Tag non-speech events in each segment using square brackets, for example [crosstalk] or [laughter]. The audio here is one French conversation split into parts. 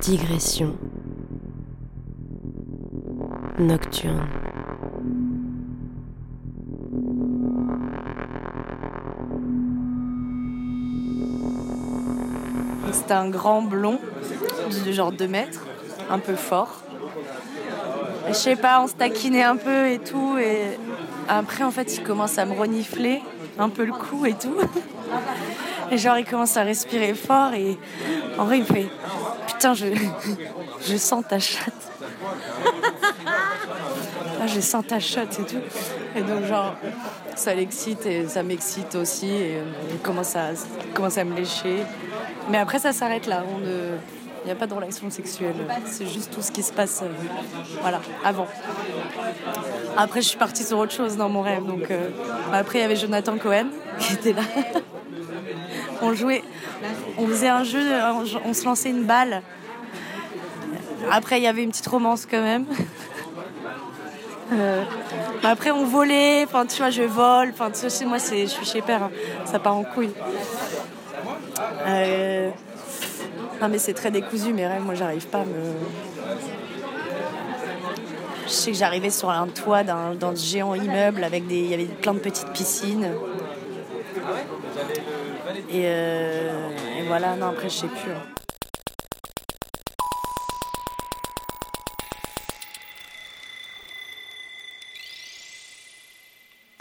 Digression nocturne. C'était un grand blond, de genre 2 mètres, un peu fort. Je sais pas, on se taquinait un peu et tout. Et après, en fait, il commence à me renifler un peu le cou et tout. Et genre, il commence à respirer fort et en vrai, il fait Putain, je, sens ta chatte. Ah, je sens ta chatte et tout. Et donc, genre, ça l'excite et ça m'excite aussi. Et euh, il commence à, commence à me lécher. Mais après, ça s'arrête là. Il n'y a pas de relation sexuelle. C'est juste tout ce qui se passe, euh, voilà, avant. Après, je suis partie sur autre chose dans mon rêve. Donc, euh, après, il y avait Jonathan Cohen qui était là. [laughs] on jouait, on faisait un jeu, on, se lançait une balle. Après, il y avait une petite romance quand même. Euh, après, on volait. Enfin, tu vois, je vole. Enfin, tu sais, moi, je suis chez père. hein. Ça part en couille. Euh, Non, mais c'est très décousu, mes rêves. Moi, j'arrive pas à me. Je sais que j'arrivais sur un toit d'un géant immeuble avec des. Il y avait plein de petites piscines. Et, euh, et voilà, non, après, je sais plus. hein.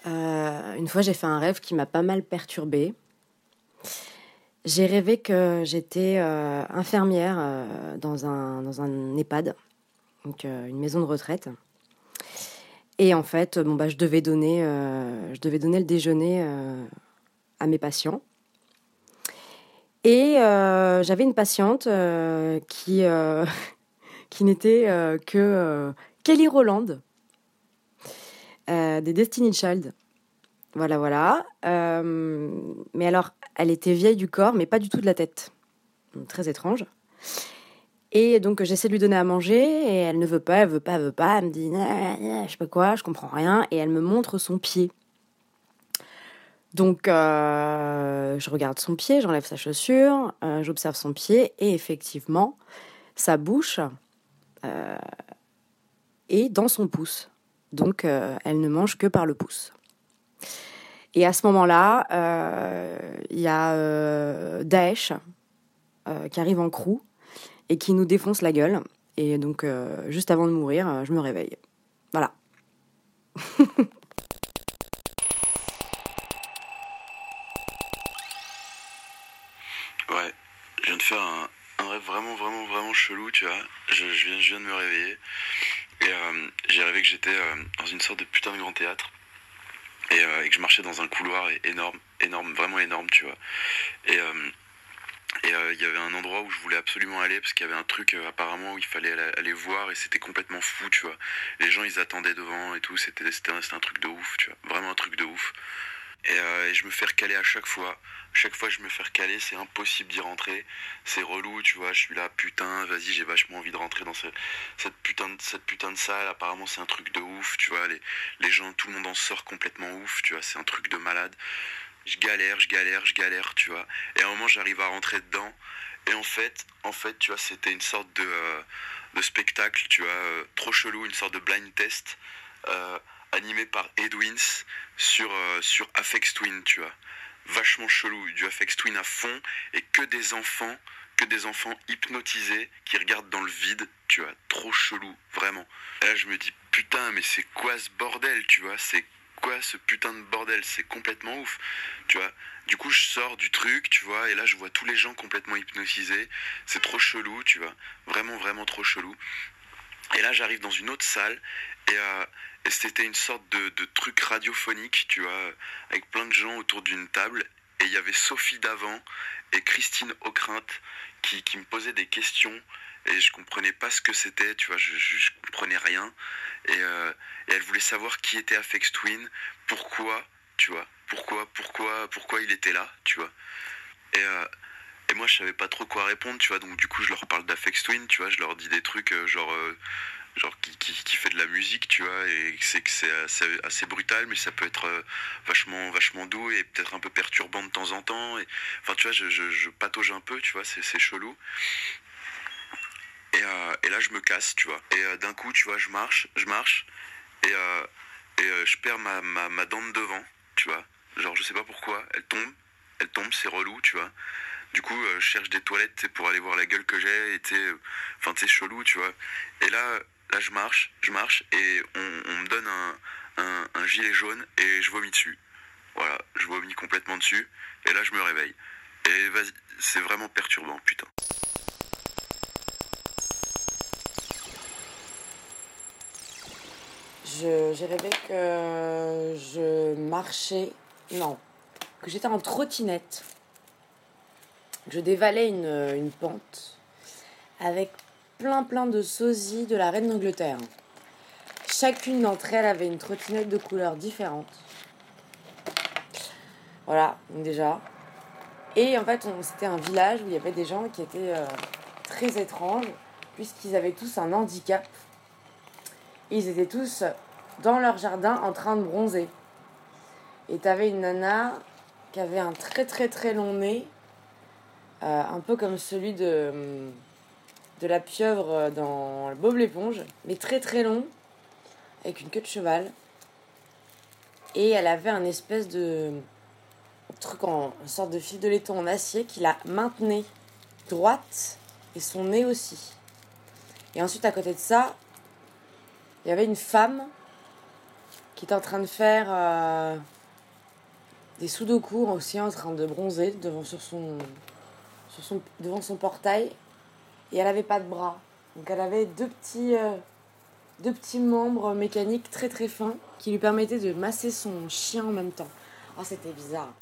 Euh, une fois, j'ai fait un rêve qui m'a pas mal perturbée. J'ai rêvé que j'étais euh, infirmière dans, un, dans un EHPAD, donc une maison de retraite. Et en fait, bon, bah, je, devais donner, je devais donner le déjeuner à mes patients. Et euh, j'avais une patiente euh, qui, euh, [laughs] qui n'était que Kelly Roland, des Destiny Child. Voilà, voilà. Mais alors, elle était vieille du corps, mais pas du tout de la tête. Très étrange. Et donc, j'essaie de lui donner à manger, et elle ne veut pas, elle veut pas, elle veut pas. Elle me dit, Nah, nah, je sais pas quoi, je comprends rien. Et elle me montre son pied. Donc, euh, je regarde son pied, j'enlève sa chaussure, euh, j'observe son pied, et effectivement, sa bouche euh, est dans son pouce. Donc, elle ne mange que par le pouce. Et à ce moment-là, il y a Daesh qui arrive en crew et qui nous défonce la gueule. Et donc, juste avant de mourir, je me réveille. Voilà. [laughs] Ouais, je viens de faire un, un rêve vraiment, vraiment, vraiment chelou, tu vois. Je, je viens, je viens de me réveiller. Et euh, j'ai rêvé que j'étais euh, dans une sorte de putain de grand théâtre. Et, euh, que je marchais dans un couloir énorme, énorme, vraiment énorme, tu vois. Et et il y avait un endroit où je voulais absolument aller parce qu'il y avait un truc apparemment où il fallait aller, voir et c'était complètement fou, tu vois. Les gens ils attendaient devant et tout, c'était un, un truc de ouf, tu vois. Vraiment un truc de ouf. Et, euh, et je me fais recaler à chaque fois. Chaque fois je me fais recaler, c'est impossible d'y rentrer. C'est relou, tu vois. Je suis là, putain, vas-y, j'ai vachement envie de rentrer dans ce- cette, putain de, salle. Apparemment, c'est un truc de ouf, tu vois. Les, gens, tout le monde en sort complètement ouf, tu vois. C'est un truc de malade. Je galère, je galère, je galère, tu vois. Et à un moment, j'arrive à rentrer dedans. Et en fait, en fait, tu vois, c'était une sorte de, euh, spectacle, tu vois, euh, trop chelou, une sorte de blind test animé par Edwins sur, euh, sur Afex Twin, tu vois. Vachement chelou, du Afex Twin à fond et que des enfants, que des enfants hypnotisés qui regardent dans le vide, tu vois. Trop chelou, vraiment. Là, je me dis, putain, mais c'est quoi ce bordel, tu vois? C'est quoi ce putain de bordel? C'est complètement ouf, tu vois. Du coup, je sors du truc, tu vois, et là, je vois tous les gens complètement hypnotisés. C'est trop chelou, tu vois. Vraiment, vraiment trop chelou. Et là, j'arrive dans une autre salle, et, euh, c'était une sorte de, truc radiophonique, tu vois, avec plein de gens autour d'une table. Et il y avait Sophie Davant et Christine Ockrent qui, qui me posaient des questions. Et je comprenais pas ce que c'était, tu vois, je, je, je comprenais rien. Et, euh, et elle voulait savoir qui était Afex Twin, pourquoi, tu vois, pourquoi, pourquoi, pourquoi il était là, tu vois. Et, euh, et moi, je savais pas trop quoi répondre, tu vois, donc du coup, je leur parle d'Afex Twin, tu vois, je leur dis des trucs euh, genre. euh, genre qui, qui, fait de la musique, tu vois, et c'est que c'est assez, brutal, mais ça peut être euh, vachement, vachement doux et peut-être un peu perturbant de temps en temps. Enfin, tu vois, je, je, je patauge un peu, tu vois, c'est chelou. Et, et là, je me casse, tu vois. Et d'un coup, tu vois, je marche, je marche. Et, et je perds ma, ma, ma dent de devant, tu vois. Genre, je sais pas pourquoi. Elle tombe. Elle tombe, c'est relou, tu vois. Du coup, euh, je cherche des toilettes pour aller voir la gueule que j'ai. Et euh, enfin, tu sais, chelou, tu vois. Et là, là, je marche, je marche. Et on, me donne un, un, un gilet jaune et je vomis dessus. Voilà, je vomis complètement dessus. Et là, je me réveille. Et vas-y, c'est vraiment perturbant, putain. J'ai rêvé que je marchais. Non. Que j'étais en trottinette. Je dévalais une, une pente avec plein plein de sosies de la reine d'Angleterre. Chacune d'entre elles avait une trottinette de couleurs différentes. Voilà, donc déjà. Et en fait, c'était un village où il y avait des gens qui étaient euh, très étranges, puisqu'ils avaient tous un handicap. Ils étaient tous dans leur jardin en train de bronzer. Et t'avais une nana qui avait un très très très long nez, euh, un peu comme celui de, la pieuvre dans Bob l'éponge, mais très très long, avec une queue de cheval. Et elle avait un espèce de truc en une sorte de fil de laiton en acier qui la maintenait droite et son nez aussi. Et ensuite à côté de ça, il y avait une femme qui était en train de faire euh, des sudoku aussi en train de bronzer devant, sur son, devant son portail. Et elle avait pas de bras. Donc elle avait deux petits, euh, deux petits membres mécaniques très très fins qui lui permettaient de masser son chien en même temps. Oh, c'était bizarre.